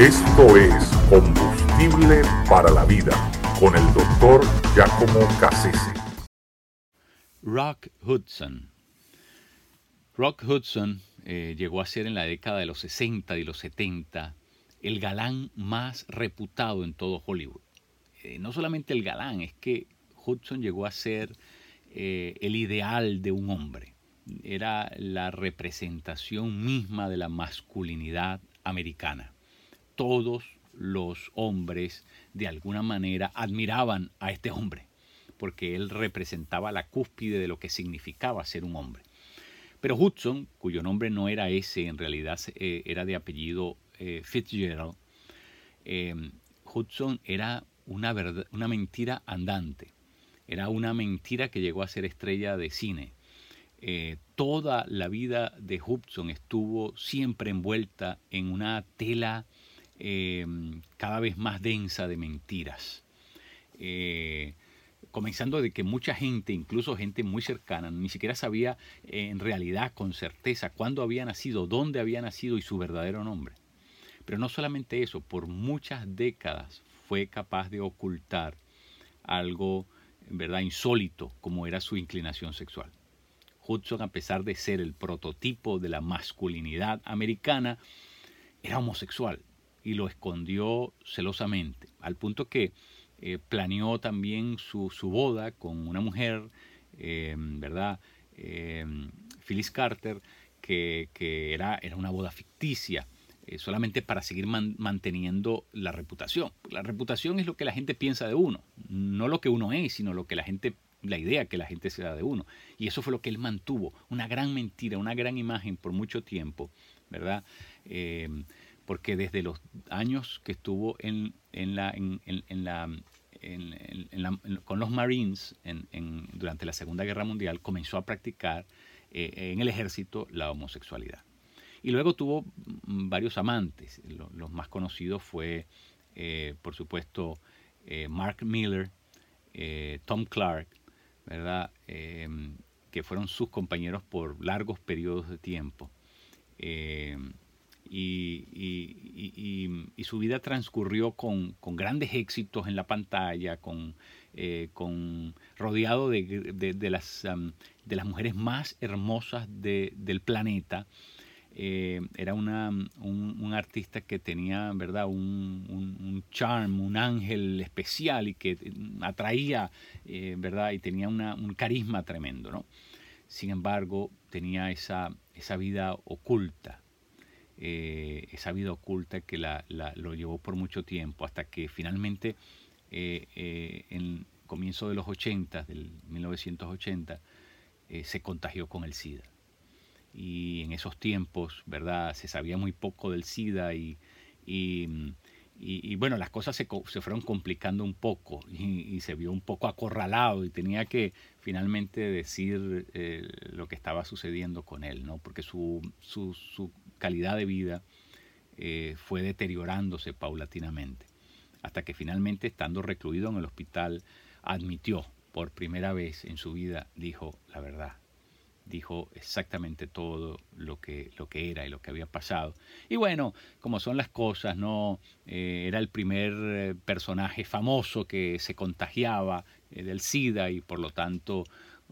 Esto es Combustible para la Vida con el doctor Giacomo Cassese. Rock Hudson. Rock Hudson eh, llegó a ser en la década de los 60 y los 70 el galán más reputado en todo Hollywood. Eh, no solamente el galán, es que Hudson llegó a ser eh, el ideal de un hombre. Era la representación misma de la masculinidad americana. Todos los hombres de alguna manera admiraban a este hombre, porque él representaba la cúspide de lo que significaba ser un hombre. Pero Hudson, cuyo nombre no era ese, en realidad eh, era de apellido eh, Fitzgerald, eh, Hudson era una, una mentira andante, era una mentira que llegó a ser estrella de cine. toda la vida de Hudson estuvo siempre envuelta en una tela cada vez más densa de mentiras comenzando de que mucha gente, incluso gente muy cercana, ni siquiera sabía eh, en realidad con certeza cuándo había nacido, dónde había nacido y su verdadero nombre. Pero no solamente eso, por muchas décadas fue capaz de ocultar algo, verdad, insólito, como era su inclinación sexual. Hudson, a pesar de ser el prototipo de la masculinidad americana, era homosexual y lo escondió celosamente, al punto que eh, planeó también su, boda con una mujer, eh, ¿verdad? Eh, Phyllis Carter, que, era, era, una boda ficticia, solamente para seguir manteniendo la reputación. La reputación es lo que la gente piensa de uno, no lo que uno es, sino lo que la gente la idea que la gente se da de uno. Y eso fue lo que él mantuvo, una gran mentira, una gran imagen por mucho tiempo, ¿verdad? Porque desde los años que estuvo en, la, con los Marines durante la Segunda Guerra Mundial, comenzó a practicar eh, en el ejército la homosexualidad. Y luego tuvo varios amantes. Los, más conocidos fue, eh, por supuesto, eh, Mark Miller, Tom Clark, ¿verdad? que fueron sus compañeros por largos periodos de tiempo y, su vida transcurrió con, grandes éxitos en la pantalla, con, eh, rodeado de, las, de las mujeres más hermosas del planeta. Eh, era un, artista que tenía verdad un, un, charm, un ángel especial y que atraía eh, verdad y tenía un carisma tremendo. ¿no? Sin embargo, tenía esa, esa vida oculta, eh, esa vida oculta que la, lo llevó por mucho tiempo, hasta que finalmente eh, eh, en comienzo de los 80, del 1980, se contagió con el SIDA. Y en esos tiempos, ¿verdad? Se sabía muy poco del SIDA y, y, bueno, las cosas se, se, fueron complicando un poco y, se vio un poco acorralado y tenía que finalmente decir lo que estaba sucediendo con él, ¿no? Porque su, su, su calidad de vida eh, fue deteriorándose paulatinamente, hasta que finalmente, estando recluido en el hospital, admitió por primera vez en su vida, dijo la verdad, dijo exactamente todo lo que, lo que era y lo que había pasado. Y bueno, como son las cosas, no eh, era el primer eh, personaje famoso que se contagiaba del SIDA y por lo tanto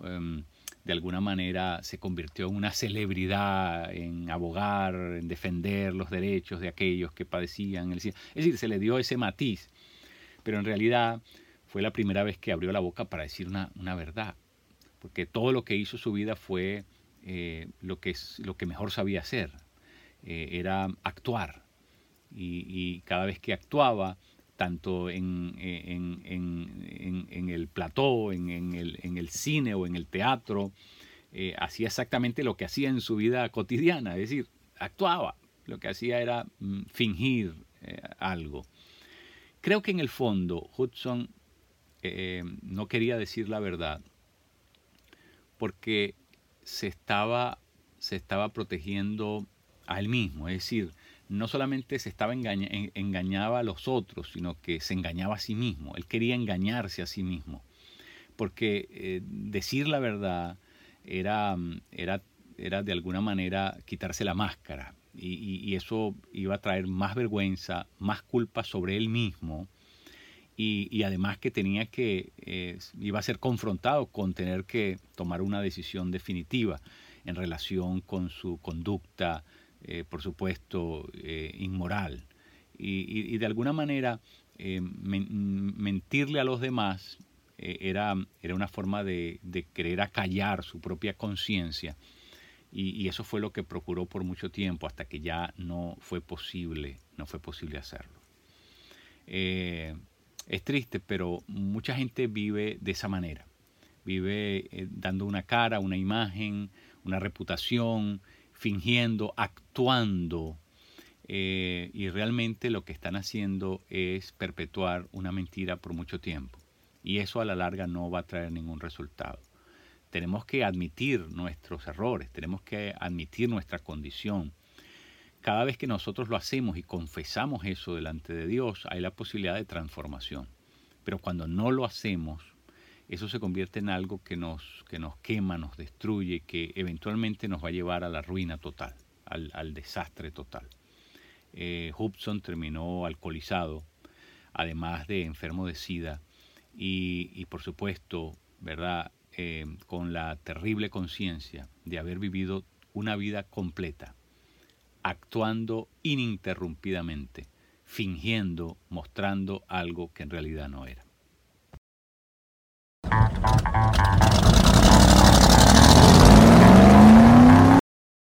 em, de alguna manera se convirtió en una celebridad en abogar, en defender los derechos de aquellos que padecían Es decir, se le dio ese matiz, pero en realidad fue la primera vez que abrió la boca para decir una, verdad, porque todo lo que hizo su vida fue eh, lo, que lo que mejor sabía hacer, eh, era actuar, y cada vez que actuaba, tanto en, el plató, en, el, cine o en el teatro, eh, hacía exactamente lo que hacía en su vida cotidiana, es decir, actuaba, lo que hacía era mm, fingir eh, algo. Creo que en el fondo Hudson eh, no quería decir la verdad porque se estaba, se estaba protegiendo a él mismo, es decir, no solamente se estaba engañaba a los otros, sino que se engañaba a sí mismo. Él quería engañarse a sí mismo. Porque eh, decir la verdad era, era, era de alguna manera quitarse la máscara. y, eso iba a traer más vergüenza, más culpa sobre él mismo y, además que tenía que, eh, iba a ser confrontado con tener que tomar una decisión definitiva en relación con su conducta, eh, por supuesto, eh, inmoral. Y, de alguna manera mentirle a los demás era, era una forma de, querer acallar su propia conciencia y, eso fue lo que procuró por mucho tiempo hasta que ya no fue posible, no fue posible hacerlo. Eh, es triste, pero mucha gente vive de esa manera. Vive eh, dando una cara, una imagen, una reputación, fingiendo, actuando. Eh, y realmente lo que están haciendo es perpetuar una mentira por mucho tiempo. Y eso a la larga no va a traer ningún resultado tenemos que admitir nuestros errores, tenemos que admitir nuestra condición. Cada vez que nosotros lo hacemos y confesamos eso delante de Dios, hay la posibilidad de transformación. Pero cuando no lo hacemos, eso se convierte en algo que nos, que nos quema, nos destruye, que eventualmente nos va a llevar a la ruina total, al, desastre total. Eh, Hubson terminó alcoholizado, además de enfermo de SIDA, y, y por supuesto, ¿verdad? Eh, con la terrible conciencia de haber vivido una vida completa, actuando ininterrumpidamente, fingiendo, mostrando algo que en realidad no era. Thank you.